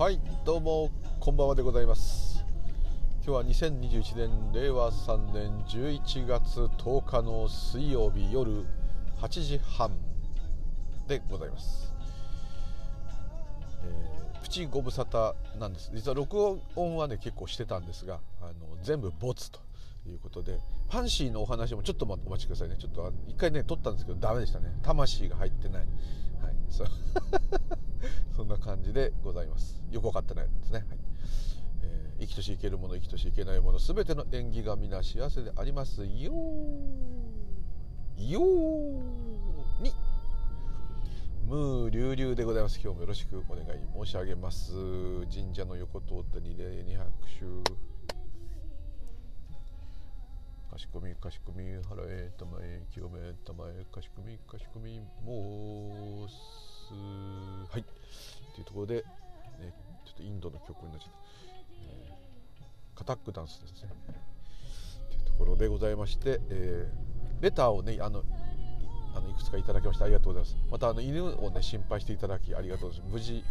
はいどうもこんばんはでございます。今日は2021年令和3年11月10日の水曜日夜8時半でございます、えープチご無沙汰なんです。実は録音はね結構してたんですがあの全部ボツと。いうことでファンシーのお話もちょっとお待ちくださいね。ちょっと一回ね撮ったんですけどダメでしたね。魂が入ってない。はいそう。そんな感じでございます。よく分かってないですね、はい。えー生きとし生けるもの生きとし生けないもの全ての縁起が皆幸せでありますようように。ムー流々でございます。今日もよろしくお願い申し上げます。神社の横通ったに礼に拍手。かしこみかしこみ払えたまえ清めたまえかしこみかしこみ申すはい。というところで、ね、ちょっとインドの曲になっちゃった、えーカタックダンスですね。というところでございまして、えーレターをねあのあのいくつかいただきましてありがとうございます。またあの犬をね心配していただきありがとうございます。無事、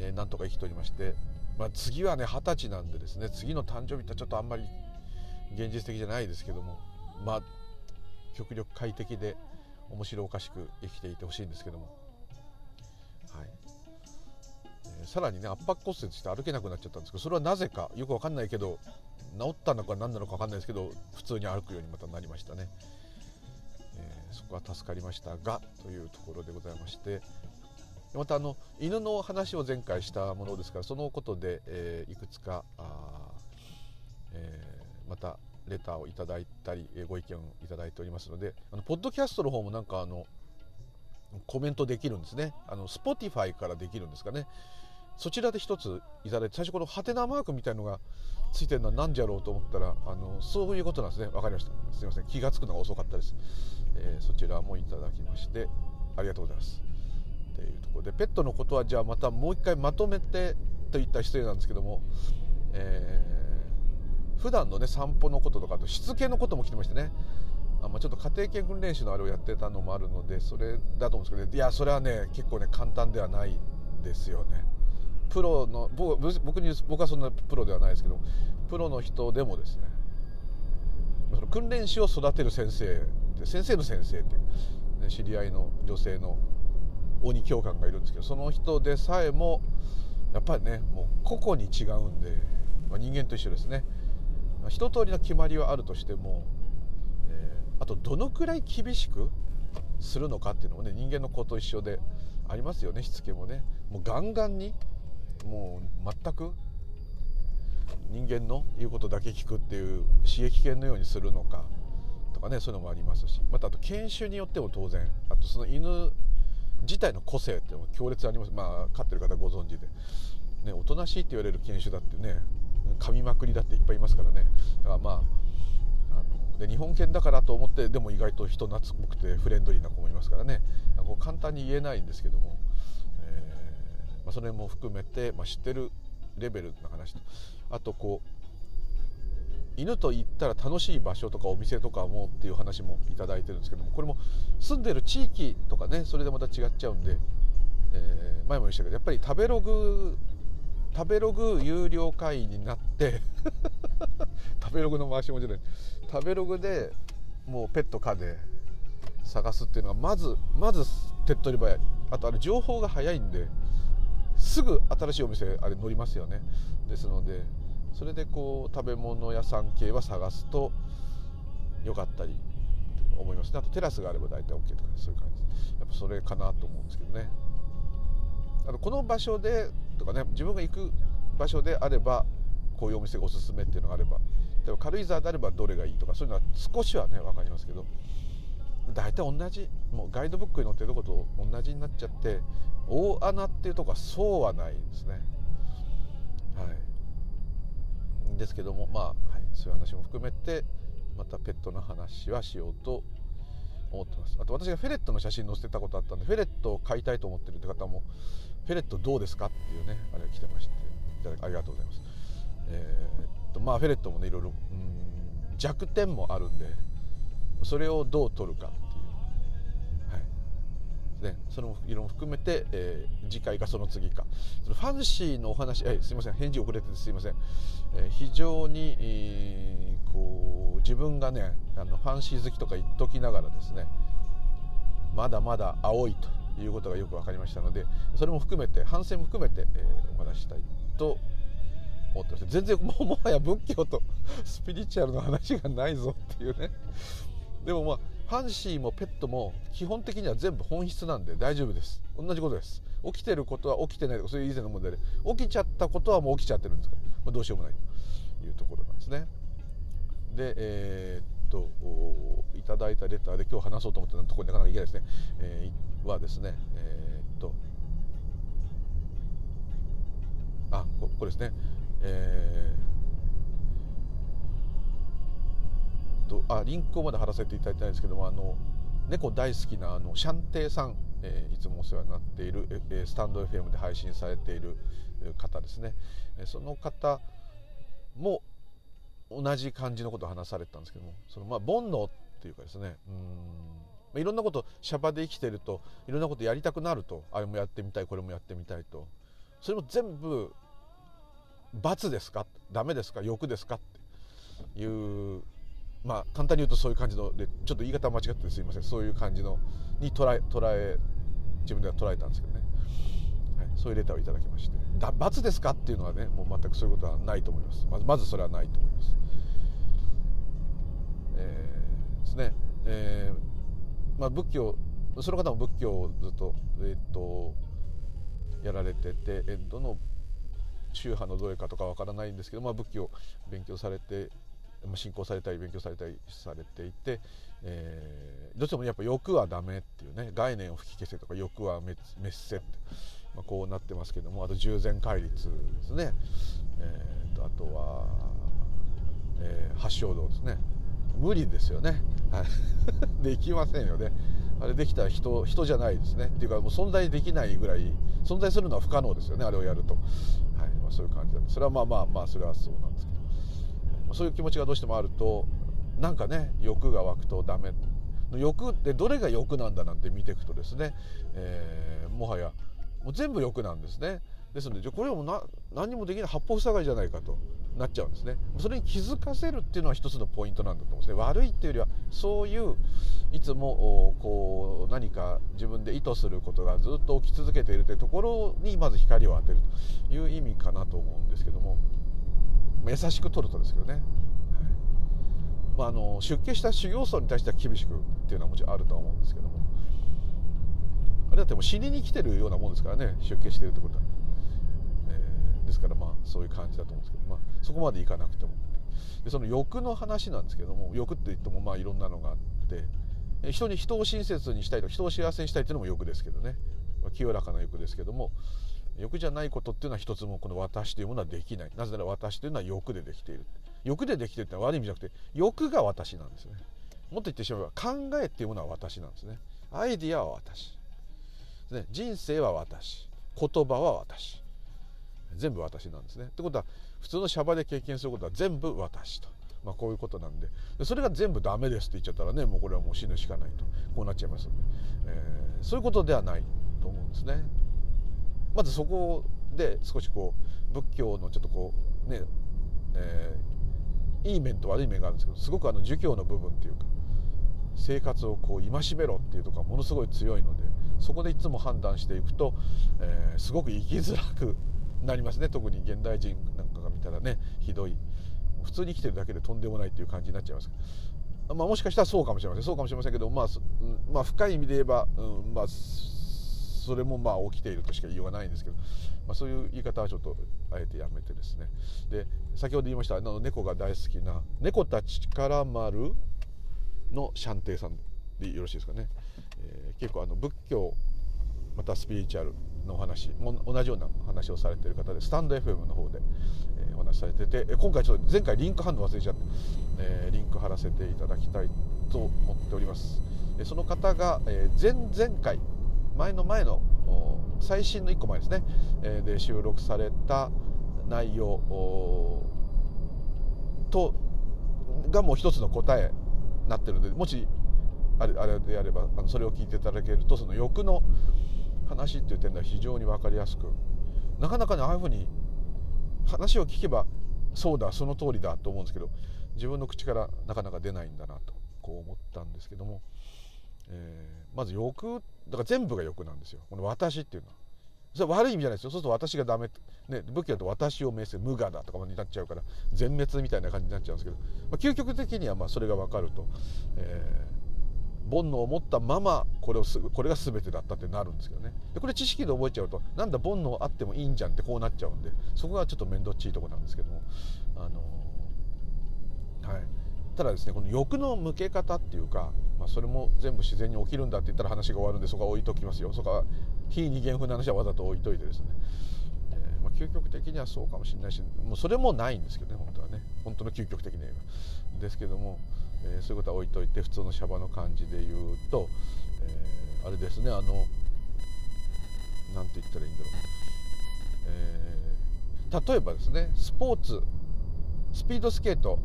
えーなんとか生きておりまして、まあ、次はね二十歳なんでですね次の誕生日ってちょっとあんまり現実的じゃないですけどもまあ極力快適で面白おかしく生きていてほしいんですけども。はい、えーさらにね圧迫骨折して歩けなくなっちゃったんですけどそれはなぜかよくわかんないけど治ったのか何なのかわかんないですけど普通に歩くようにまたなりましたね、えーそこは助かりましたがというところでございまして。またあの犬の話を前回したものですからそのことで、えーいくつかあ、えーまたレターをいただいたりご意見をいただいておりますのであのポッドキャストの方もなんかあのコメントできるんですね。あの Spotify からできるんですかね。そちらで一ついただいて最初このハテナマークみたいのがついてるのは何じゃろうと思ったらあのそういうことなんですね。わかりました。すみません。気が付くのが遅かったです、えーそちらもいただきましてありがとうございます。っていうところでペットのことはじゃあまたもう一回まとめてといった失礼なんですけども、えー普段のね散歩のこととかあとしつけのことも来てましてね。あまあ、ちょっと家庭犬訓練士のあれをやってたのもあるのでそれだと思うんですけど、いやそれはね結構ね簡単ではないですよね。プロの僕に僕はそんなプロではないですけどプロの人でもですね。その訓練士を育てる先生先生の先生っていう、知り合いの女性の鬼教官がいるんですけどその人でさえもやっぱりねもう個々に違うんで、まあ、人間と一緒ですね。一通りの決まりはあるとしても、えーあとどのくらい厳しくするのかっていうのもね人間の子と一緒でありますよねしつけもね。もうガンガンにもう全く人間の言うことだけ聞くっていう刺激犬のようにするのかとかねそういうのもありますし。またあと犬種によっても当然あとその犬自体の個性っていうのも強烈にあります。まあ飼ってる方ご存知で、ね、おとなしいって言われる犬種だってね噛みまくりだっていっぱいいますからね。だからまああので日本犬だからと思ってでも意外と人懐っこくてフレンドリーな子もいますからね。かこう簡単に言えないんですけども、えーまあ、それも含めて、まあ、知ってるレベルの話と。あとこう犬と行ったら楽しい場所とかお店とかもっていう話もいいてるんですけどもこれも住んでる地域とかねそれでまた違っちゃうんで、えー前も言いましたけどやっぱり食べログ食べログ有料会員になって 食べログの回しもじゃない食べログでもうペット可で探すっていうのがまずまず手っ取り早い。あとあれ情報が早いんですぐ新しいお店あれ乗りますよね。ですのでそれでこう食べ物屋さん系は探すとよかったり思いますね。あとテラスがあれば大体 OK とかそういう感じ。やっぱそれかなと思うんですけどね。あのこの場所でとかね自分が行く場所であればこういうお店がおすすめっていうのがあれば例えば軽井沢であればどれがいいとかそういうのは少しはね分かりますけど大体同じもうガイドブックに載ってるとこと同じになっちゃって大穴っていうとこはそうはないんですね。はい。ですけどもまあ、はい、そういう話も含めてまたペットの話はしようと思ってます。あと私がフェレットの写真載せてたことあったんでフェレットを飼いたいと思ってるって方もフェレットどうですか？っていうねあれが来てましていただきありがとうございます。えーっとまあフェレットもねいろいろうん弱点もあるんでそれをどう取るかっていう、はい、ねそれもいろ含めて、えー、次回かその次か。そのファンシーのお話、えー、すいません。返事遅れててすいません、えー、非常に、えー、こう自分がねあのファンシー好きとか言っときながらですねまだまだ青いと。いうことがよく分かりましたのでそれも含めて反省も含めて、えー、お話したいと思ってまして全然ももはや仏教とスピリチュアルの話がないぞっていうね。でもまあファンシーもペットも基本的には全部本質なんで大丈夫です。同じことです。起きてることは起きてないとかそういう以前の問題で起きちゃったことはもう起きちゃってるんですから、まあ、どうしようもないというところなんですね。でえー、っといただいたレターで今日話そうと思ったところになかなかいけないですね、えー、はですねえー、っとあここれですね。えー、とあリンクをまだ貼らせていただいてないんですけどもあの猫大好きなあのシャンテイさん、えー、いつもお世話になっている、えー、スタンド FM で配信されている方ですね、その方も同じ感じのことを話されたんですけどもそのまあ煩悩っていうかですねうん。いろんなことシャバで生きてるといろんなことやりたくなるとあれもやってみたいこれもやってみたいと。それも全部罰ですか？ダメですか？欲ですか？っていうまあ簡単に言うとそういう感じのでちょっと言い方間違ってすいません。そういう感じのに捉え捉え自分では捉えたんですけどね、はい、そういうレターをいただきまして。だ罰ですか？っていうのはねもう全くそういうことはないと思います。まずまずそれはないと思います。えー、ですね、えーまあ、仏教その方も仏教をずっと,、えー、とやられてて、えどの宗派のどれかとかわからないんですけど、まあ、仏教を勉強されてまあ信仰されたり勉強されたりされていて、えー、どうしてもやっぱ欲はダメっていうね概念を吹き消せとか欲は滅せって、まあ、こうなってますけどもあと従前戒律ですね、えーと、あとは、えー、八正道ですね。無理ですよね、はい、できませんよね。あれできた人人じゃないですね。っていうかもう存在できないぐらい存在するのは不可能ですよね。あれをやると、はい。まあ、そういう感じだそれはまあまあまあそれはそうなんですけど、そういう気持ちがどうしてもあるとなんかね欲が湧くとダメ。欲ってどれが欲なんだなんて見ていくとですね、えー、もはやもう全部欲なんですね。ですのでじゃこれはもうな何もできない。八方塞がりじゃないかと。なっちゃうんですね。それに気づかせるっていうのは一つのポイントなんだと思うんですね。悪いっていうよりはそういういつもこう何か自分で意図することがずっと起き続けているというところにまず光を当てるという意味かなと思うんですけども。優しく取るとですけどね、まあ、あの出家した修行僧に対しては厳しくっていうのはもちろんあるとは思うんですけども。あれだってもう死にに来てるようなもんですからね。出家してるってことは。ですからまあそういう感じだと思うんですけど、まあ、そこまでいかなくてもでその欲の話なんですけども欲って言ってもまあいろんなのがあって人に人を親切にしたいと人を幸せにしたいっていうのも欲ですけどね、清らかな欲ですけども欲じゃないことっていうのは一つもこの私というものはできない。なぜなら私というのは欲でできている。欲でできているってのは悪い意味じゃなくて欲が私なんですね。もっと言ってしまえば考えっていうものは私なんですね。アイディアは私、ね、人生は私。言葉は私。全部私なんですね。ってことは普通のシャバで経験することは全部私と。まあ、こういうことなんでそれが全部ダメですって言っちゃったらねもうこれはもう死ぬしかないとこうなっちゃいますので、えー、そういうことではないと思うんですね。まずそこで少しこう仏教のちょっとこうね、えー、いい面と悪い面があるんですけどすごくあの儒教の部分っていうか生活をこう戒めろっていうところがものすごい強いのでそこでいつも判断していくと、えー、すごく生きづらくなりますね。特に現代人なんかが見たらね。ひどい。普通に生きてるだけでとんでもないっていう感じになっちゃいます。まあ、もしかしたらそうかもしれません。そうかもしれませんけど、まあ、まあ、深い意味で言えば、うん、まあそれもまあ起きているとしか言いようがないんですけど、まあ、そういう言い方はちょっとあえてやめてですね。で先ほど言いましたあの猫が大好きな「猫たちから丸」のシャンテイさんでよろしいですかね、えー、結構あの仏教またスピリチュアルのお話同じような話をされてる方でスタンド FM の方で、え、お話しされてて今回ちょっと前回リンク貼るの忘れちゃって、え、リンク貼らせていただきたいと思っております。その方が、え、前々回前の前の最新の1個前ですね、え、で収録された内容とがもう一つの答えになってるのでもしあれあれであればあのそれを聞いていただけるとその欲の話っていう点では非常に分かりやすくなかなかねああいうふうに話を聞けばそうだその通りだと思うんですけど自分の口からなかなか出ないんだなとこう思ったんですけども、えー、まず欲だから全部が欲なんですよこの私っていうのは。それは悪い意味じゃないですよそうすると私がダメね武器だと私を名声無我だとかになっちゃうから全滅みたいな感じになっちゃうんですけど、まあ、究極的にはまそれが分かると、えー、煩悩を持ったままこれをすこれが全てだったってなるんですけどね。でこれ知識で覚えちゃうとなんだ煩悩あってもいいんじゃんってこうなっちゃうんでそこがちょっと面倒っちいとこなんですけども。あのー、はい。ただですねこの欲の向け方っていうか、まあ、それも全部自然に起きるんだって言ったら話が終わるんでそこは置いときますよ。そこは非二元風な話はわざと置いといてですね、えー、まあ、究極的にはそうかもしれないしもうそれもないんですけどね本当はね。本当の究極的に言えば。ですけども、えー、そういうことは置いといて普通のシャバの感じで言うと、えー、あれですねあの何て言ったらいいんだろう、え例えばですねスポーツスピードスケート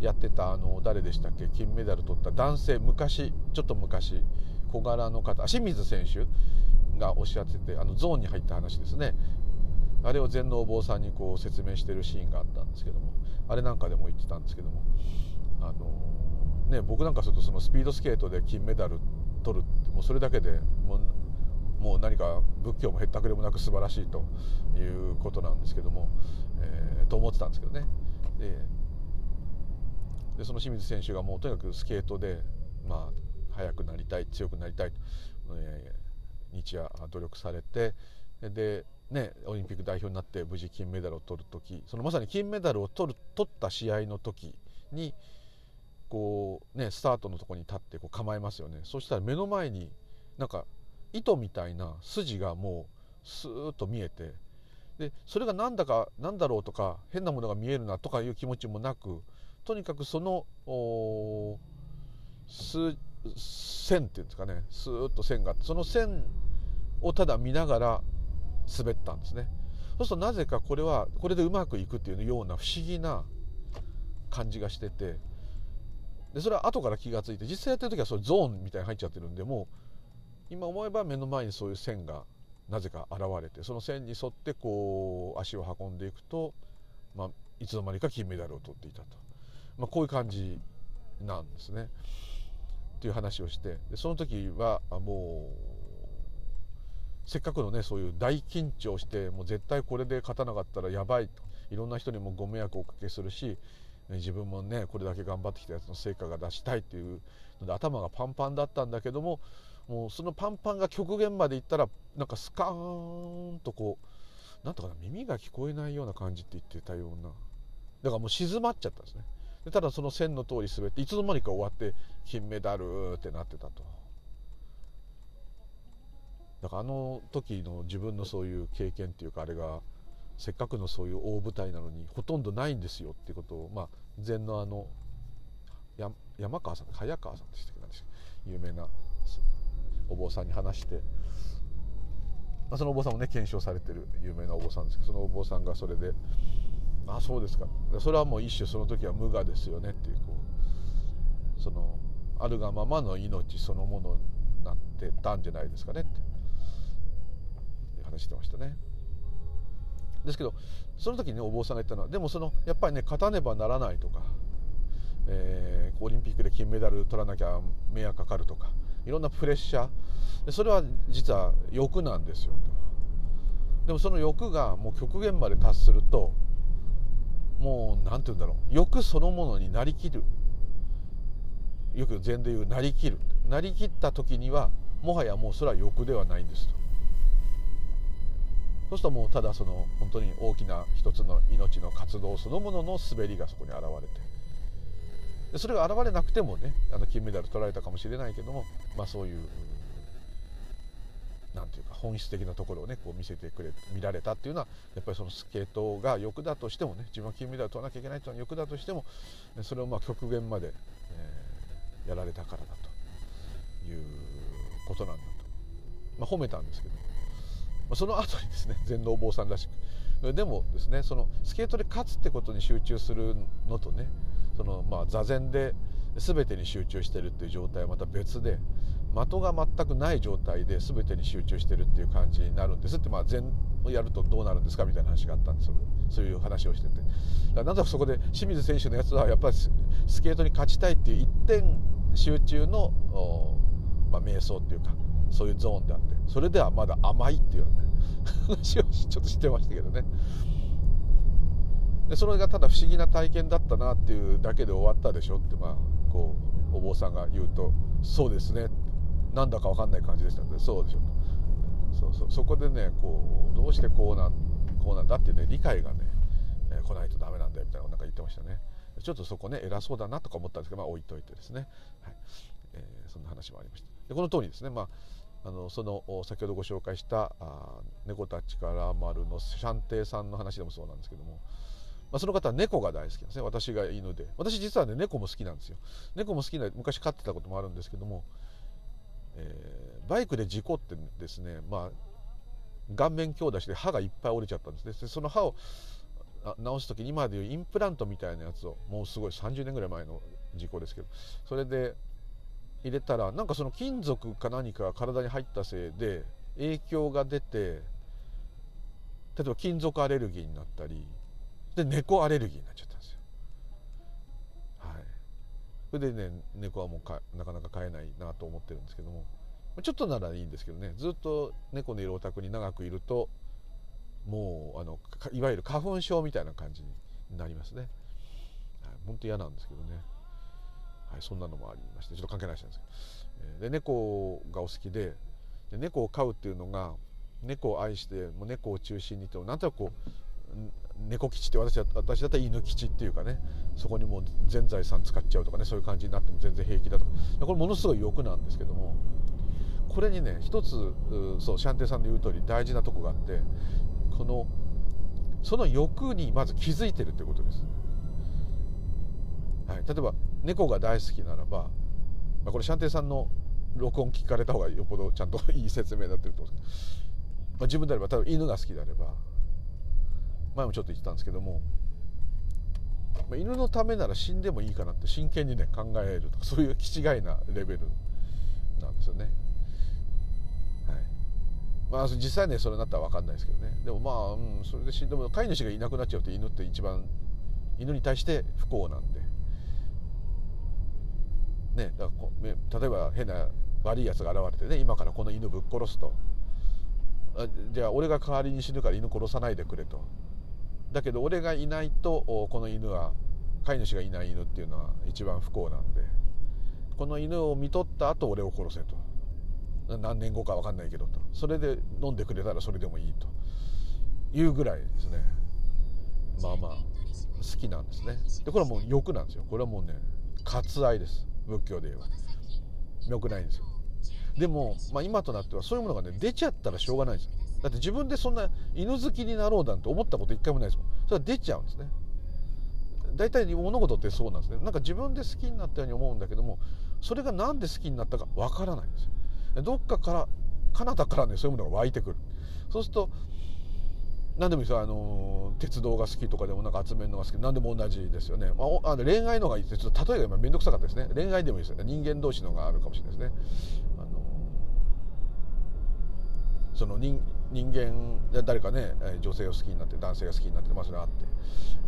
やってたあの誰でしたっけ？金メダル取った男性昔ちょっと昔小柄の方清水選手がおっしゃっててあのゾーンに入った話ですね。あれを全能坊さんにこう説明してるシーンがあったんですけどもあれなんかでも言ってたんですけども。あのね僕なんかするとそのスピードスケートで金メダル取るってもうそれだけでもうもう何か仏教もへったくれもなく素晴らしいということなんですけども、えー、と思ってたんですけどね。ででその清水選手がもうとにかくスケートでまあ速くなりたい強くなりたいと、えー、日夜努力されてでねオリンピック代表になって無事金メダルを取る時そのまさに金メダルを取る取った試合の時にこうねスタートのとこに立ってこう構えますよね。そしたら目の前になんか糸みたいな筋がもうスーッと見えてでそれが何だか何だろうとか変なものが見えるなとかいう気持ちもなくとにかくその線っていうんですかね。スーッと線があってその線をただ見ながら滑ったんですね。そうするとなぜかこれはこれでうまくいくっていうような不思議な感じがしててでそれは後から気が付いて実際やってる時はそれゾーンみたいに入っちゃってるんでもう今思えば目の前にそういう線がなぜか現れてその線に沿ってこう足を運んでいくと、まあ、いつの間にか金メダルを取っていたと。まあ、こういう感じなんですね。っていう話をしてでその時はもうせっかくのねそういう大緊張してもう絶対これで勝たなかったらやばいいろんな人にもご迷惑をおかけするし自分もねこれだけ頑張ってきたやつの成果が出したいっていうので頭がパンパンだったんだけどももうそのパンパンが極限までいったらなんかスカーンとこうなんとかな耳が聞こえないような感じって言ってたような。だからもう静まっちゃったんですね。でただその線の通り滑っていつの間にか終わって金メダルってなってたと。だからあの時の自分のそういう経験っていうかあれがせっかくのそういう大舞台なのにほとんどないんですよっていうことをまあ禅のあの山川さん早川さんでしたっけ？有名なお坊さんに話して、まあ、そのお坊さんもね検証されてる有名なお坊さんですけどそのお坊さんがそれであそうですか。それはもう一種その時は無我ですよねっていうこうそのあるがままの命そのものになってたんじゃないですかねって話してましたね。ですけどその時に、ね、お坊さんが言ったのはでもそのやっぱりね勝たねばならないとか、えー、オリンピックで金メダル取らなきゃ迷惑かかるとかいろんなプレッシャー。それは実は欲なんですよと。でもその欲がもう極限まで達するともう何て言うんだろう。欲そのものになりきる。よく禅で言うなりきる。なりきった時にはもはやもうそれは欲ではないんですと。そうするともうただその本当に大きな一つの命の活動そのものの滑りがそこに現れて。でそれが現れなくてもねあの金メダル取られたかもしれないけどもまあそういうなんていうか本質的なところをねこう見せてくれ見られたっていうのはやっぱりそのスケートが欲だとしてもね自分は金メダル取らなきゃいけないというのは欲だとしてもそれをまあ極限まで、えー、やられたからだということなんだと、まあ、褒めたんですけど、その後にですね全能坊さんらしく。でもですねそのスケートで勝つってことに集中するのとねそのまあ座禅で全てに集中してるっていう状態はまた別で的が全くない状態で全てに集中してるっていう感じになるんですってまあ禅をやるとどうなるんですかみたいな話があったんですよ。そういう話をしてて。だなんとなくそこで清水選手のやつはやっぱりスケートに勝ちたいっていう一点集中の、まあ、瞑想っていうかそういうゾーンであってそれではまだ甘いっていうような、ね、話をちょっとしてましたけどね。でそれがただ不思議な体験だったなっていうだけで終わったでしょってまあこうお坊さんが言うと「そうですね」なんだか分かんない感じでしたので「そうでしょ」そうそう。そこでねこうどうしてこうなんこうなんだっていうね理解がね、えー、来ないとダメなんだよみたいななんか言ってましたね。ちょっとそこね偉そうだなとか思ったんですけどまあ置いといてですね、はい。えー、そんな話もありました。でこの通りですね。まああのその先ほどご紹介した猫たちから丸のシャンテイさんの話でもそうなんですけどもまあ、その方は猫が大好きなんですね。私が犬で。私実はね猫も好きなんですよ。猫も好きな昔飼ってたこともあるんですけども、えー、バイクで事故ってですねまあ顔面強打して歯がいっぱい折れちゃったんですね。でその歯を直す時に今でいうインプラントみたいなやつをもうすごい30年ぐらい前の事故ですけど。それで入れたらなんかその金属か何かが体に入ったせいで影響が出て例えば金属アレルギーになったりで猫アレルギーになっちゃったんですよ。はい。それでね猫はもうかなかなか飼えないなと思ってるんですけどもちょっとならいいんですけどねずっと猫のいるお宅に長くいるともうあのいわゆる花粉症みたいな感じになりますね、はい、本当嫌なんですけどね、はい、そんなのもありましてちょっと関係ない話なんですけど。で猫がお好きでで猫を飼うっていうのが猫を愛してもう猫を中心にとなんとなくこう猫吉って私私だったら犬吉っていうかねそこにもう全財産使っちゃうとかねそういう感じになっても全然平気だとか。これものすごい欲なんですけどもこれにね一つそうシャンテさんの言う通り大事なとこがあってこのその欲にまず気づいてるってことです、はい、例えば猫が大好きならば、まあ、これシャンテンさんの録音聞かれた方がよっぽどちゃんといい説明になってると思うんですけど、まあ、自分であれば例えば犬が好きであれば前もちょっと言ってたんですけども、まあ、犬のためなら死んでもいいかなって真剣にね考えるとかそういう気違いなレベルなんですよね。まあ、実際ねそれになったら分かんないですけどねでもまあ、うん、それで死んでも飼い主がいなくなっちゃうと犬って一番犬に対して不幸なんで。ね、だから例えば変な悪いやつが現れてね今からこの犬ぶっ殺すと。あじゃあ俺が代わりに死ぬから犬殺さないでくれと。だけど俺がいないとこの犬は飼い主がいない犬っていうのは一番不幸なんで。この犬を見とった後俺を殺せと。何年後か分かんないけどと。それで飲んでくれたらそれでもいいと。いうぐらいですね。まあまあ好きなんですね。でこれはもう欲なんですよ。これはもうね割愛です。仏教で言えば。良くないんですよ。でも、まあ、今となってはそういうものがね出ちゃったらしょうがないですよ。だって自分でそんな犬好きになろうなんて思ったこと一回もないですもん。それは出ちゃうんですね。大体物事ってそうなんですね。なんか自分で好きになったように思うんだけどもそれが何で好きになったかわからないんですよ。どっかから彼方からねそういうものが湧いてくる。そうすると何でもいいですよ。あの鉄道が好きとかでもなんか集めるのが好き。何でも同じですよね、まあ、あの恋愛のがいい。ですちょっと例えが今面倒くさかったですね。恋愛でもいいですよね。人間同士のがあるかもしれないですね。あのその人人間誰かね女性を好きになって男性が好きになってまあそれあって、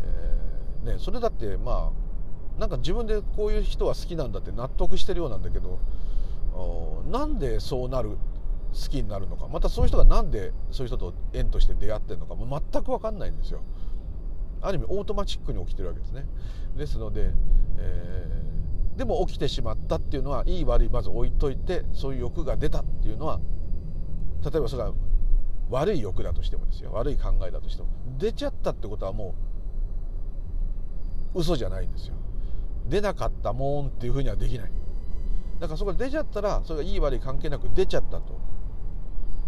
えー、ね、それだってまあなんか自分でこういう人は好きなんだって納得してるようなんだけどなんでそうなる好きになるのか。またそういう人が何でそういう人と縁として出会ってるのかも。全く分かんないんですよ。ある意味オートマチックに起きてるわけですね。ですので、えー、でも起きてしまったっていうのはいい悪いまず置いといてそういう欲が出たっていうのは例えばそれが悪い欲だとしてもですよ。悪い考えだとしても。出ちゃったってことはもう嘘じゃないんですよ。出なかったもんっていうふうにはできない。だからそこで出ちゃったらそれがいい悪い関係なく出ちゃったと。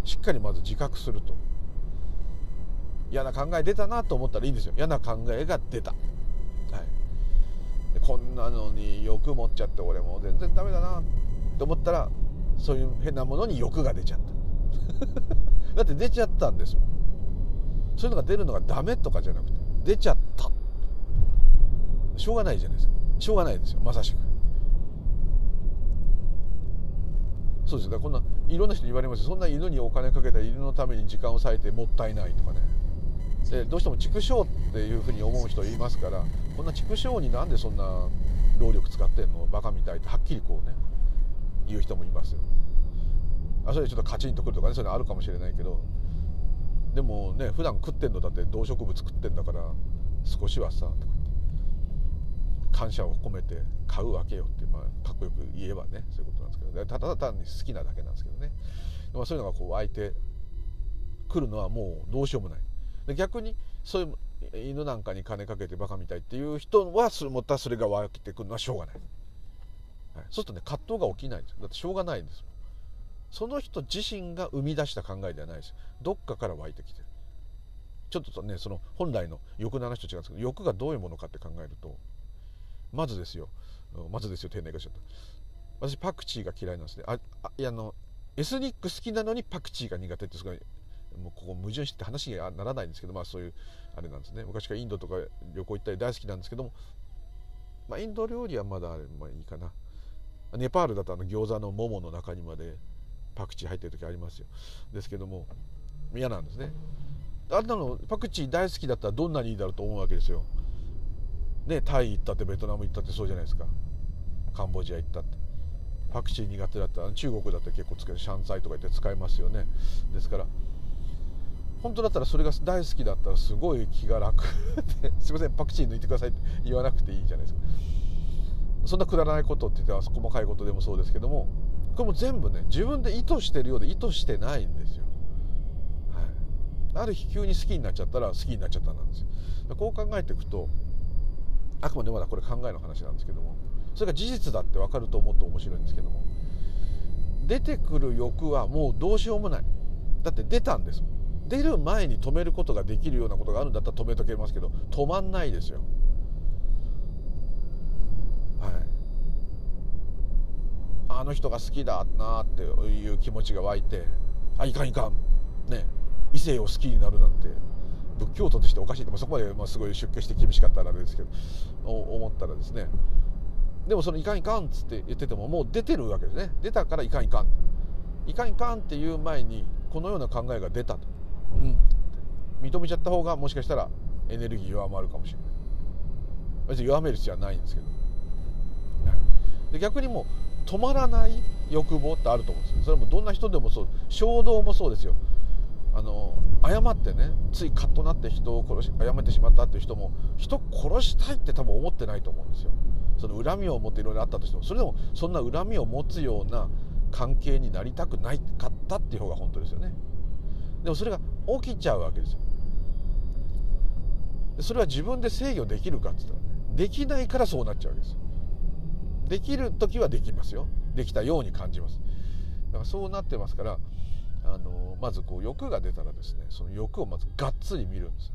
しっかりまず自覚すると。嫌な考え出たなと思ったらいいんですよ。嫌な考えが出た、はい、こんなのに欲持っちゃって俺も全然ダメだなと思ったらそういう変なものに欲が出ちゃった。だって出ちゃったんですもん。そういうのが出るのがダメとかじゃなくて出ちゃった。しょうがないじゃないですか。しょうがないですよ。まさしく。そうですよ。だからこんないろんな人に言われますそんな犬にお金かけた犬のために時間を割いてもったいないとかね。でどうしても畜生っていうふうに思う人いますからこんな畜生になんでそんな労力使ってんの？バカみたいってはっきりこうね言う人もいますよ。あそれちょっとカチンとくるとかねそういうのあるかもしれないけどでもね普段食ってんのだって動植物食ってんだから少しはさとか。感謝を込めて買うわけよって、まあ、かっこよく言えばねそういうことなんですけどただ単に好きなだけなんですけどね、まあ、そういうのがこう湧いてくるのはもうどうしようもない。で逆にそういう犬なんかに金かけてバカみたいっていう人はまたそれが湧いてくるのはしょうがない、はい、そうするとね葛藤が起きないんですよ。だってしょうがないんですその人自身が生み出した考えではないです。どっかから湧いてきてる。ちょっとねその本来の欲の話と違うんですけど欲がどういうものかって考えるとまずですよ。まずですよ丁寧化しちゃった私パクチーが嫌いなんですね。ああいやあのエスニック好きなのにパクチーが苦手ってすごいもうここ矛盾して話にはならないんですけどまあそういうあれなんですね。昔からインドとか旅行行ったり大好きなんですけども、まあ、インド料理はまだあれまあいいかな。ネパールだとあの餃子の桃の中にまでパクチー入ってる時ありますよ。ですけども嫌なんですね。あんなのパクチー大好きだったらどんなにいいだろうと思うわけですよ。ねタイ行ったってベトナム行ったってそうじゃないですか。カンボジア行ったって。パクチー苦手だったら中国だって結構つける。シャンツァイとか言って使いますよね。ですから本当だったらそれが大好きだったらすごい気が楽。で すいませんパクチー抜いてくださいって言わなくていいじゃないですか。そんなくだらないことって言っては細かいことでもそうですけどもこれも全部ね自分で意図してるようで意図してないんですよ、はい、ある日急に好きになっちゃったら好きになっちゃったなんですよ。こう考えていくとあくまでまだこれ考えの話なんですけどもそれが事実だって分かると思うと面白いんですけども出てくる欲はもうどうしようもない。だって出たんです。出る前に止めることができるようなことがあるんだったら止めとけますけど止まんないですよ。はい。あの人が好きだなっていう気持ちが湧いてあいかんいかん。ね。異性を好きになるなんて。仏教徒としておかしいそこまでまあすごい出家して厳しかったらあれですけど思ったらですね。でもそのいかんいかんっつって言っててももう出てるわけですね。出たからいかんいかんいかんいかんっていう前にこのような考えが出たと、うん、認めちゃった方がもしかしたらエネルギー弱まるかもしれない。別に弱める必要はないんですけど、はい。で逆にもう止まらない欲望ってあると思うんですよ。それもどんな人でもそう。衝動もそうですよ。あの誤ってねついカッとなって人を殺し誤ってしまったっていう人も人殺したいって多分思ってないと思うんですよ。その恨みを持っていろいろあったとしても。それでもそんな恨みを持つような関係になりたくないかったっていう方が本当ですよね。でもそれが起きちゃうわけですよ。それは自分で制御できるかって言ったらねできないからそうなっちゃうわけです。できる時はできますよ。できたように感じます。だからそうなってますからあのまずこう欲が出たらですねその欲をまずがっつり見るんですよ。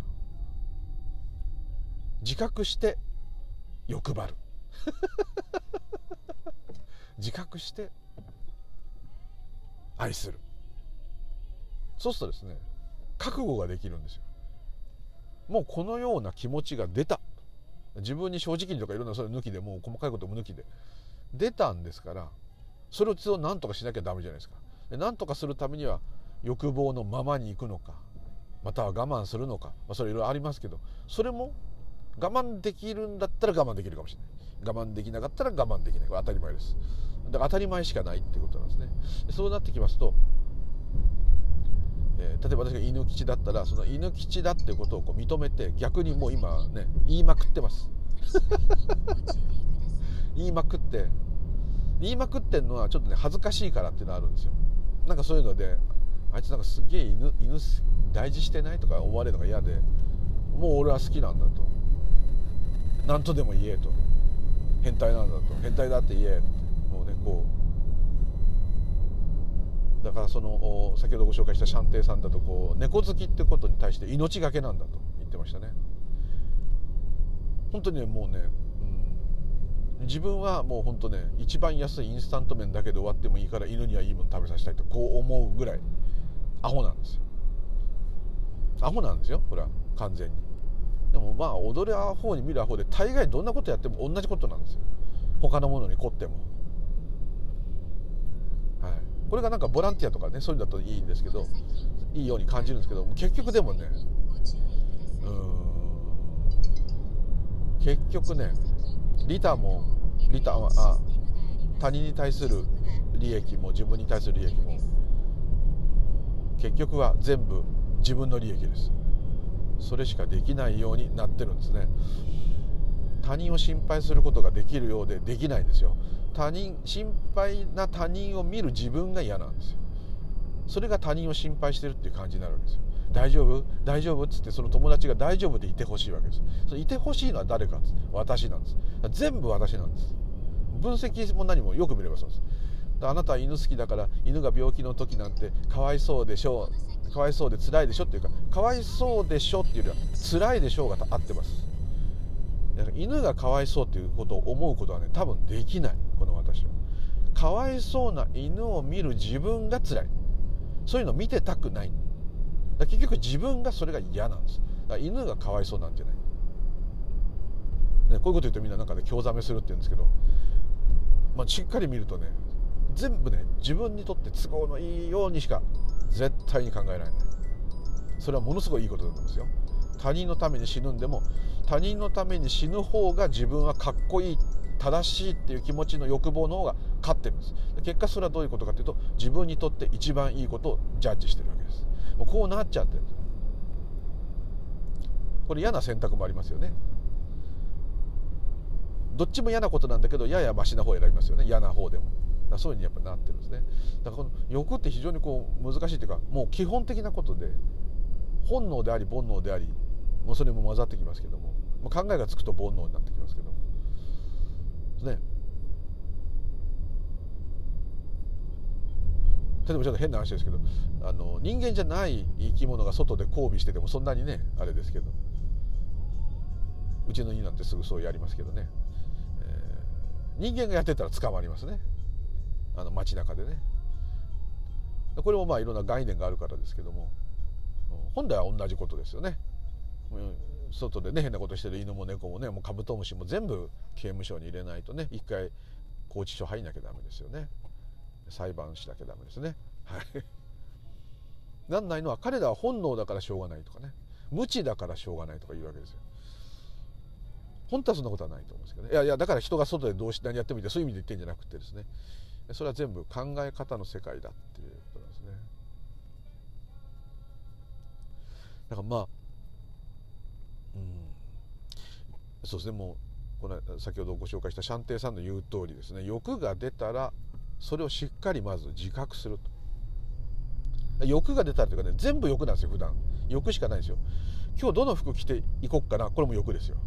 自覚して欲張る。自覚して愛する。そうするとですね覚悟ができるんですよ。もうこのような気持ちが出た。自分に正直にとかいろんなそれ抜きでもう細かいことも抜きで。出たんですからそれを一度何とかしなきゃダメじゃないですか。何とかするためには欲望のままに行くのかまたは我慢するのか、まあ、それいろいろありますけどそれも我慢できるんだったら我慢できるかもしれない。我慢できなかったら我慢できない。これ当たり前です。だから当たり前しかないっていうことなんですね。そうなってきますと、えー、例えば私が犬吉だったらその犬吉だってことをこう認めて逆にもう今ね言いまくってます。言いまくって。言いまくってんのはちょっとね恥ずかしいからっていうのがあるんですよなんかそういうのであいつなんかすげえ犬犬大事してないとか思われるのが嫌でもう俺は好きなんだと。何とでも言えと。変態なんだと。変態だって言えって。もうねこう。だからその先ほどご紹介したシャンテイさんだとこう猫好きってことに対して命がけなんだと言ってましたね。本当にねもうね自分はもうほんとね一番安いインスタント麺だけで終わってもいいから犬にはいいもの食べさせたいとこう思うぐらいアホなんですよ。アホなんですよこれは完全に。でもまあ踊るアホに見るアホで大概どんなことやっても同じことなんですよ。他のものに凝っても。はい。これがなんかボランティアとかねそういうのだといいんですけどいいように感じるんですけど結局でもねうん。結局ねリタもリタはあ他人に対する利益も自分に対する利益も結局は全部自分の利益です。それしかできないようになってるんですね。他人を心配することができるようでできないんですよ。他人心配な他人を見る自分が嫌なんですよ。それが他人を心配してるっていう感じになるわけですよ。大丈夫？大丈夫？っつってその友達が大丈夫でいてほしいわけです。そいてほしいのは誰か私なんです。全部私なんです。分析も何もよく見ればそうです。あなたは犬好きだから犬が病気の時なんてかわいそうでしょう。かわいそうで辛いでしょっていうかかわいそうでしょっていうよりは辛いでしょうが合ってます。犬がかわいそうっていうことを思うことはね多分できない。この私は。かわいそうな犬を見る自分が辛い。そういうの見てたくない。結局自分がそれが嫌なんです。だから犬がかわいそうなんじゃない、ね、こういうこと言うとみんななんかで興ざめするって言うんですけど、まあ、しっかり見るとね全部ね自分にとって都合のいいようにしか絶対に考えられないそれはものすごいいいことだと思うんですよ。他人のために死ぬんでも他人のために死ぬ方が自分はかっこいい。正しいっていう気持ちの欲望の方が勝ってるんです。結果それはどういうことかというと自分にとって一番いいことをジャッジしてるわけです。もうこうなっちゃってるこれ嫌な選択もありますよね。どっちも嫌なことなんだけどややマシな方を選びますよね。嫌な方でも。だそういうふうにやっぱなってるんですね。だからこの欲って非常にこう難しいというかもう基本的なことで本能であり煩悩でありもうそれも混ざってきますけども、まあ、考えがつくと煩悩になってきますけども。ね。例えばちょっと変な話ですけどあの人間じゃない生き物が外で交尾しててもそんなにねあれですけど。うちの犬なんてすぐそうやりますけどね、えー、人間がやってたら捕まりますね。あの街中でね。これもまあいろんな概念があるからですけども。本来は同じことですよね。外でね変なことしてる犬も猫もねもうカブトムシも全部刑務所に入れないとね一回拘置所入んなきゃダメですよね。裁判しなきゃダメですね。はい。なんないのは彼らは本能だからしょうがないとかね。無知だからしょうがないとか言うわけですよ。本当はそんなことはないと思うんですけどね。いやいやだから人が外でどうし何やってもいいってそういう意味で言ってんじゃなくてですね。それは全部考え方の世界だっていうことなんですね。だからまあうんそうですね。もうこの先ほどご紹介したシャンテイさんの言う通りですね。欲が出たらそれをしっかりまず自覚すると。欲が出たらというかね全部欲なんですよ普段。欲しかないんですよ。今日どの服着ていこっかなこれも欲ですよ。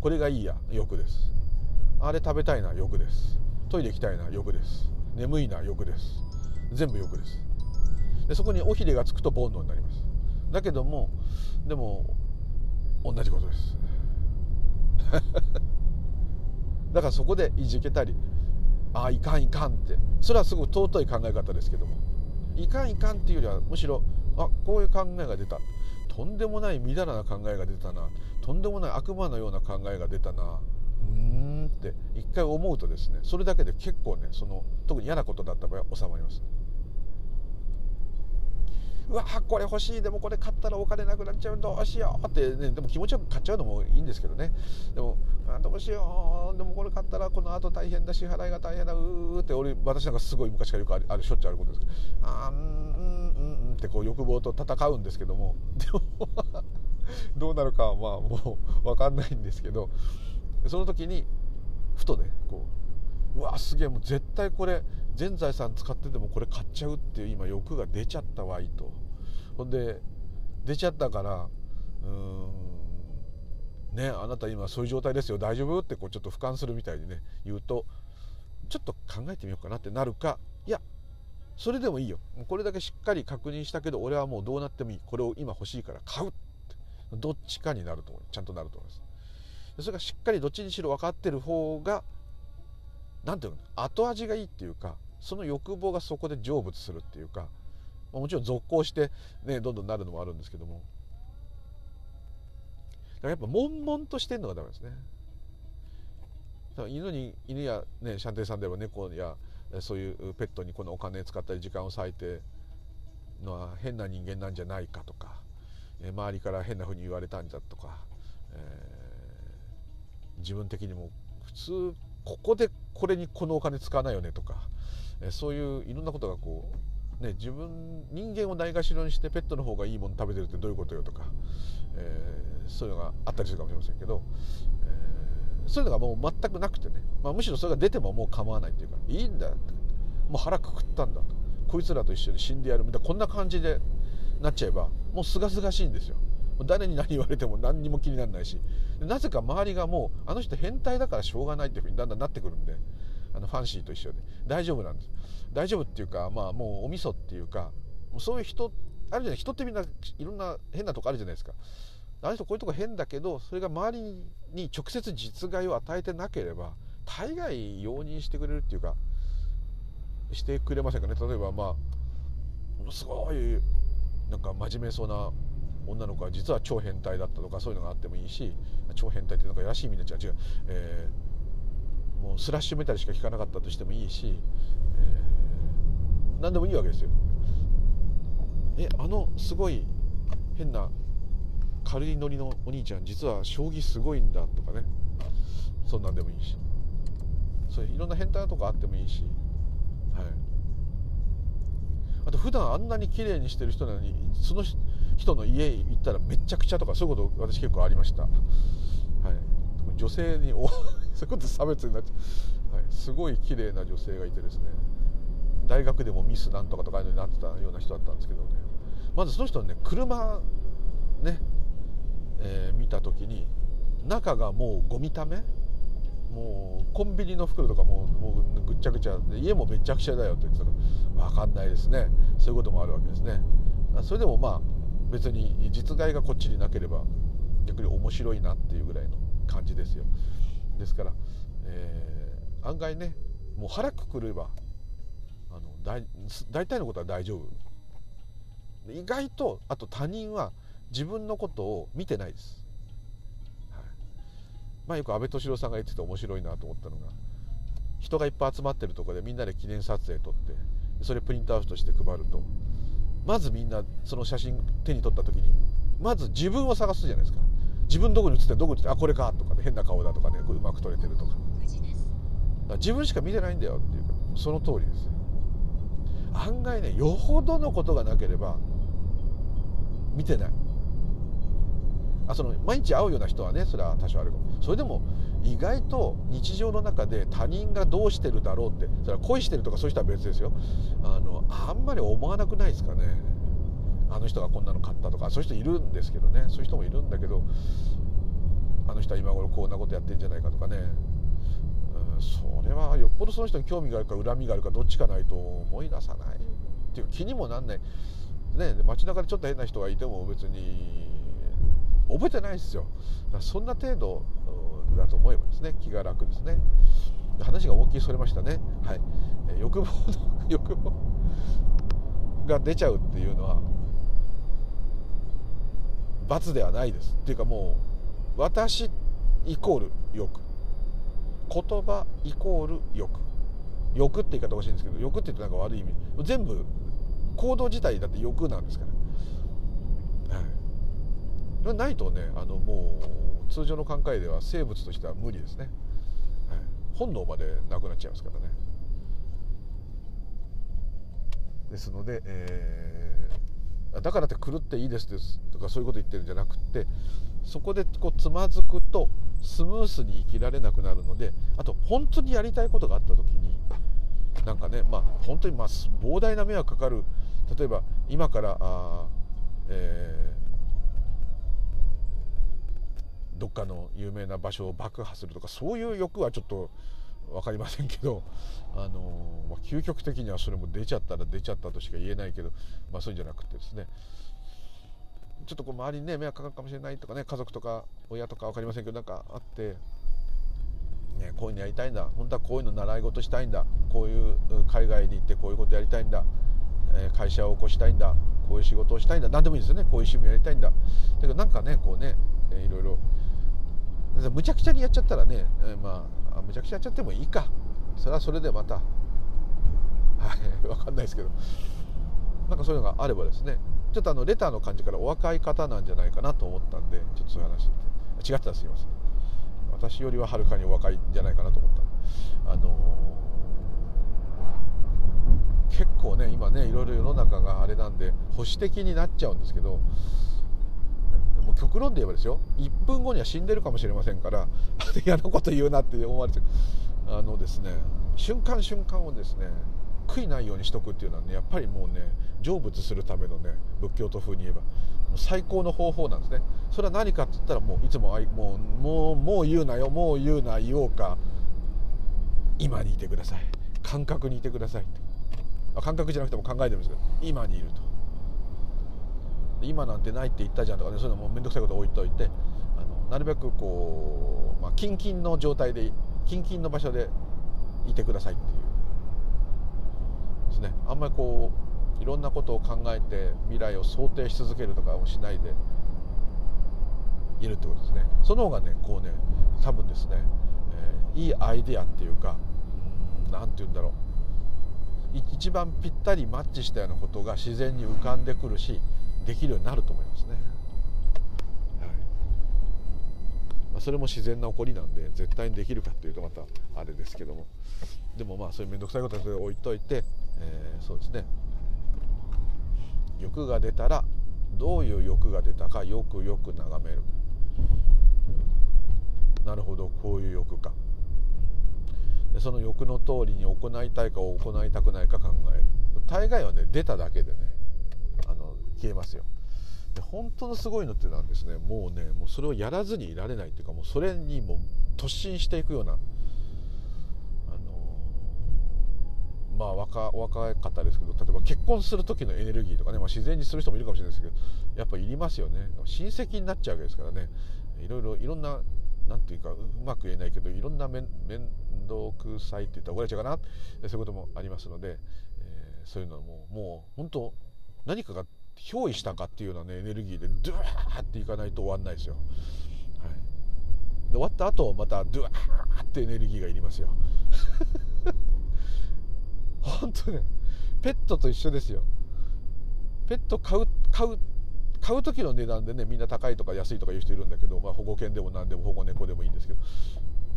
これがいいや欲です。あれ食べたいな欲です。トイレ行きたいな欲です。眠いな欲です。全部欲です。でそこに尾ひれがつくと煩悩になります。だけどもでも同じことです。だからそこでいじけたりああいかんいかんって。それはすごく尊い考え方ですけども。いかんいかんっていうよりはむしろあこういう考えが出た。とんでもないみだらな考えが出たな。とんでもない悪魔のような考えが出たな。うーんって一回思うとですねそれだけで結構ねその特に嫌なことだった場合は収まります。うわこれ欲しい。でもこれ買ったらお金なくなっちゃうどうしよう。ってねでも気持ちよく買っちゃうのもいいんですけどね。でもあどうしよう。でもこれ買ったらこの後大変だ支払いが大変だ。うーって俺私なんかすごい昔からよくあるあるしょっちゅうあることですけど。あーうんうんうんってこう欲望と戦うんですけども。で もどうなるかはまあもう分かんないんですけど。その時にふとねこううわすげえもう絶対これ全財産使っててもこれ買っちゃうっていう今欲が出ちゃったわいとほんで出ちゃったからうーんねあなた今そういう状態ですよ大丈夫ってこうちょっと俯瞰するみたいにね言うとちょっと考えてみようかなってなるかいやそれでもいいよ。これだけしっかり確認したけど俺はもうどうなってもいい。これを今欲しいから買うって。どっちかになると思う。ちゃんとなると思います。それがしっかりどっちにしろ分かってる方が何ていうの？後味がいいっていうかその欲望がそこで成仏するっていうかもちろん続行してねどんどんなるのもあるんですけども。だからやっぱ悶々としてんのがダメですね。犬に犬や、ね、シャンテイさんでは猫やそういうペットにこのお金使ったり時間を割いてのは変な人間なんじゃないかとか周りから変な風に言われたんだとか、えー、自分的にも普通ここでこれにこのお金使わないよねとか、えそういういろんなことがこう、ね、自分人間をないがしろにしてペットの方がいいもの食べてるってどういうことよとか、えー、そういうのがあったりするかもしれませんけど、えー、そういうのがもう全くなくてね、まあ、むしろそれが出てももう構わないっていうかいいんだってもう腹くくったんだと。こいつらと一緒に死んでやるみたいなこんな感じでなっちゃえばもうすがすがしいんですよ。誰に何言われても何にも気にならないしなぜか周りがもうあの人変態だからしょうがないっていうふうにだんだんなってくるんであのファンシーと一緒で。大丈夫なんです。大丈夫っていうかまあもうお味噌っていうかそういう人あるじゃない人ってみんないろんな変なとこあるじゃないですか。あの人こういうとこ変だけどそれが周りに直接実害を与えてなければ大概容認してくれるっていうかしてくれませんかね。例えばまあものすごいなんか真面目そうな女の子は実は超変態だったとかそういうのがあってもいいし超変態ってなんからしい意味で違う違う、えー、もうスラッシュメタルしか聞かなかったとしてもいいし、えー、何でもいいわけですよ。えあのすごい変な軽いノリのお兄ちゃん実は将棋すごいんだとかね。そんなんでもいいし。そういろんな変態なとこあってもいいし。はい。あと普段あんなに綺麗にしてる人なのにその人人の家行ったらめちゃくちゃとかそういうこと私結構ありました、はい、女性にお そういうこと差別になっちゃう、はい、すごい綺麗な女性がいてですね。大学でもミスなんとかとかになってたような人だったんですけどね。まずその人のね車ね、えー、見た時に中がもうゴミため？もうコンビニの袋とかももうぐっちゃぐちゃで家もめちゃくちゃだよって言ってたら分かんないですね。そういうこともあるわけですね。それでもまあ別に実害がこっちになければ逆に面白いなっていうぐらいの感じですよ。ですから、えー、案外ねもう腹くくればあの大大体のことは大丈夫。意外とあと他人は自分のことを見てないです、はい、まあよく安倍敏郎さんが言ってて面白いなと思ったのが人がいっぱい集まってるとこでみんなで記念撮影撮ってそれプリントアウトして配ると。まずみんなその写真手に取った時にまず自分を探すじゃないですか。自分どこに写ってどこに写ってあこれかとかね変な顔だとかねうまく撮れてるとか。か自分しか見てないんだよっていうかその通りです。案外ねよほどのことがなければ見てない。あその毎日会うような人はねそれは多少あるかも。それでも意外と日常の中で他人がどうしてるだろうってそれは恋してるとかそういう人は別ですよ。あのあんまり思わなくないですかね。あの人がこんなの買ったとか。そういう人いるんですけどね。そういう人もいるんだけどあの人は今頃こんなことやってんじゃないかとかね、うん、それはよっぽどその人に興味があるか恨みがあるかどっちかないと思い出さない。っていう気にもなんない。ね街中でちょっと変な人がいても別に覚えてないですよ。そんな程度だと思えばですね。気が楽ですね。話が大きいそれましたね。はい。欲望の 欲望が出ちゃうっていうのは罰ではないです。っていうかもう私イコール欲。言葉イコール欲。欲って言い方欲しいんですけど欲って言ってなんか悪い意味。全部行動自体だって欲なんですから、ないとねあのもう通常の考えでは生物としては無理ですね、はい、本能までなくなっちゃいますからね。ですので、えー、だからって狂っていいですとかそういうこと言ってるんじゃなくてそこでこうつまずくとスムースに生きられなくなるのであと本当にやりたいことがあった時になんかねまあ本当にまあ膨大な迷惑かかる。例えば今からあ、えー、どっかの有名な場所を爆破するとかそういう欲はちょっと分かりませんけど、あのまあ、究極的にはそれも出ちゃったら出ちゃったとしか言えないけど、まあ、そういうんじゃなくてですね。ちょっとこう周りにね迷惑かかるかもしれないとかね家族とか親とか分かりませんけどなんかあって、ね、こういうのやりたいんだ。本当はこういうの習い事したいんだ。こういう海外に行ってこういうことやりたいんだ。会社を起こしたいんだ。こういう仕事をしたいんだ。何でもいいですよね。こういう趣味やりたいんだ。だけどなんかねこうね、いろいろむちゃくちゃにやっちゃったらね、え、まあむちゃくちゃやっちゃってもいいか。それはそれでまた。はい分かんないですけど。なんかそういうのがあればですね。ちょっとあのレターの感じからお若い方なんじゃないかなと思ったんでちょっとそういう話違ってたらすいません。私よりははるかにお若いんじゃないかなと思った。あのー、結構ね今ねいろいろ世の中があれなんで保守的になっちゃうんですけどもう極論で言えばですよ。1分後には死んでるかもしれませんから 嫌なこと言うなって思われてあのですね瞬間瞬間をですね悔いないようにしとくっていうのはねやっぱりもうね成仏するためのね仏教徒風に言えばもう最高の方法なんですね。それは何かって言ったらもういつももうもうもう言うなよもう言うな言おうか今にいてください。感覚にいてください感覚じゃなくても考えてるんですけど今にいると。今なんてないって言ったじゃんとかねそういうのも面倒くさいこと置いといてあのなるべくこう、まあ、キンキンの状態でキンキンの場所でいてくださいっていう。ですね。あんまりこういろんなことを考えて未来を想定し続けるとかをしないでいるってことですね。その方がねこうね多分ですね、えー、いいアイデアっていうか何て言うんだろう。一番ぴったりマッチしたようなことが自然に浮かんでくるしできるようになると思いますね、はい。まあ、それも自然な起こりなんで絶対にできるかっていうとまたあれですけども。でもまあそういう面倒くさいことはそれ置いといて、えー、そうですね。欲が出たらどういう欲が出たかよくよく眺める。なるほどこういう欲か。でその欲の通りに行いたいか行いたくないか考える。大概はね出ただけでね消えますよ。で本当のすごいのってなんですねもうねもうそれをやらずにいられないっていうかもうそれにも突進していくようなあのまあ若若い方ですけど例えば結婚する時のエネルギーとかね、まあ、自然にする人もいるかもしれないですけどやっぱいりますよね。親戚になっちゃうわけですからね。いろいろいろんななんていうかうまく言えないけどいろんな面倒くさいって言ったら怒られちゃうかな。そういうこともありますので、えー、そういうのはもうもう本当何かが憑依したかっていうようなねエネルギーでドゥワーっていかないと終わんないですよ、はい、で終わった後またドゥワーってエネルギーがいりますよ本当ねペットと一緒ですよペット買う買う買う時の値段でねみんな高いとか安いとか言う人いるんだけど、まあ、保護犬でも何でも保護猫でもいいんですけど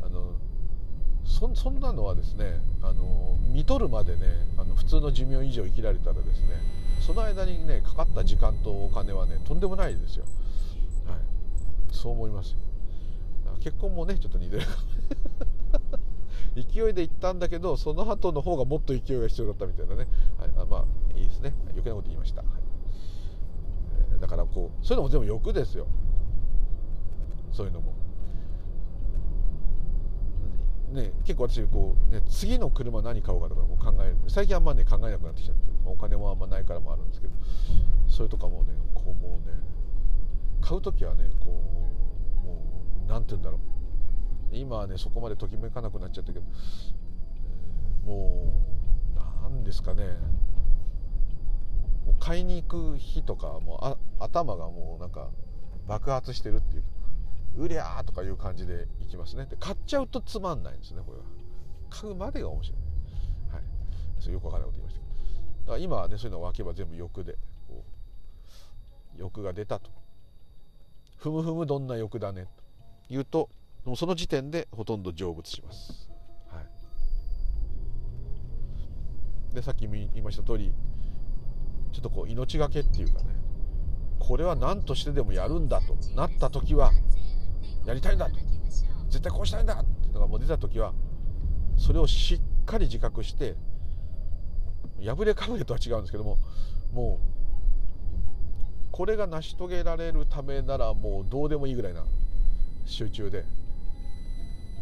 あのそそんなのはですねあの見とるまでねあの普通の寿命以上生きられたらですねその間にねかかった時間とお金はねとんでもないですよ、はい、そう思いますよ。結婚もねちょっと似てる。勢いで行ったんだけどその後の方がもっと勢いが必要だったみたいなね、はい、あまあいいですね。余計なこと言いました、はい。えー、だからこうそういうのも全部欲ですよ。そういうのも。ね、結構私こう、ね、次の車何買おうかとかも考える。最近あんまね考えなくなってきちゃって。お金もあんまないからもあるんですけど。それとかもねこうもうね買う時はねこうもう何て言うんだろう。今はねそこまでときめかなくなっちゃったけど、えー、もう何ですかね。もう買いに行く日とかもうあ頭がもうなんか爆発してるっていううりゃーとかいう感じでいきますね。で買っちゃうとつまんないんですねこれは。買うまでが面白い、はい、それよくわかんないこと言いましたけど。だから今はねそういうのを分けば全部欲でこう欲が出たと。ふむふむどんな欲だね。と言うともうその時点でほとんど成仏します、はい、でさっき言いました通りちょっとこう命がけっていうかね。これは何としてでもやるんだとなった時はやりたいんだ。絶対こうしたいんだ。ってのがもう出た時はそれをしっかり自覚して破れかぶれとは違うんですけどももうこれが成し遂げられるためならもうどうでもいいぐらいな集中で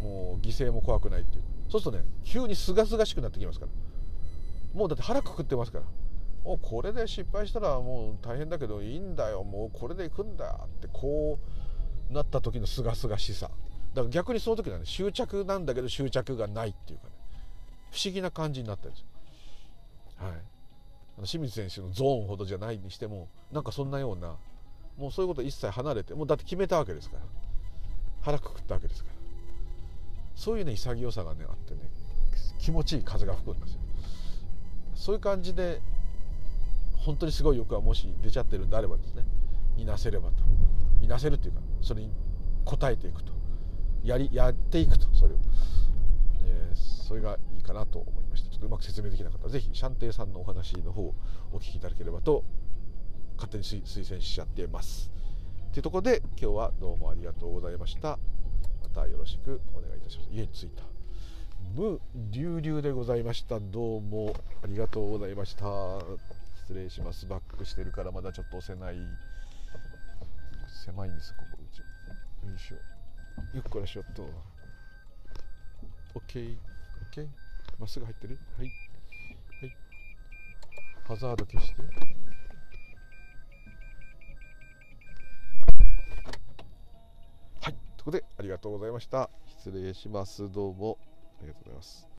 もう犠牲も怖くないっていう。そうするとね急にすがすがしくなってきますから。もうだって腹くくってますから。おこれで失敗したらもう大変だけどいいんだよ。もうこれでいくんだってこうなった時のすがすがしさ。だから逆にその時はね。執着なんだけど執着がないっていうかね。不思議な感じになったんですよ。はい。清水選手のゾーンほどじゃないにしてもなんかそんなようなもうそういうこと一切離れてもうだって決めたわけですから。腹くくったわけですから。そういうね潔さがねあってね気持ちいい風が吹くんですよ。そういう感じで本当にすごい欲がもし出ちゃってるんであればですねいなせればと。いなせるっていうかそれに応えていくと。やりやっていくとそれを、えー、それがいいかなと思いましたちょっとうまく説明できなかった。ら是非シャンテイさんのお話の方をお聞きいただければと勝手に推薦しちゃってます。というところで今日はどうもありがとうございました。またよろしくお願いいたします。家に着いた。無流々でございました。どうもありがとうございました。失礼します。バックしてるからまだちょっと押せない。狭いんですここうち。よいしょ。ゆっくらしよっと。OK OK まっすぐ入ってる？はい。はい。ハザード消して。はい。ということでありがとうございました。失礼します。どうも。ありがとうございます。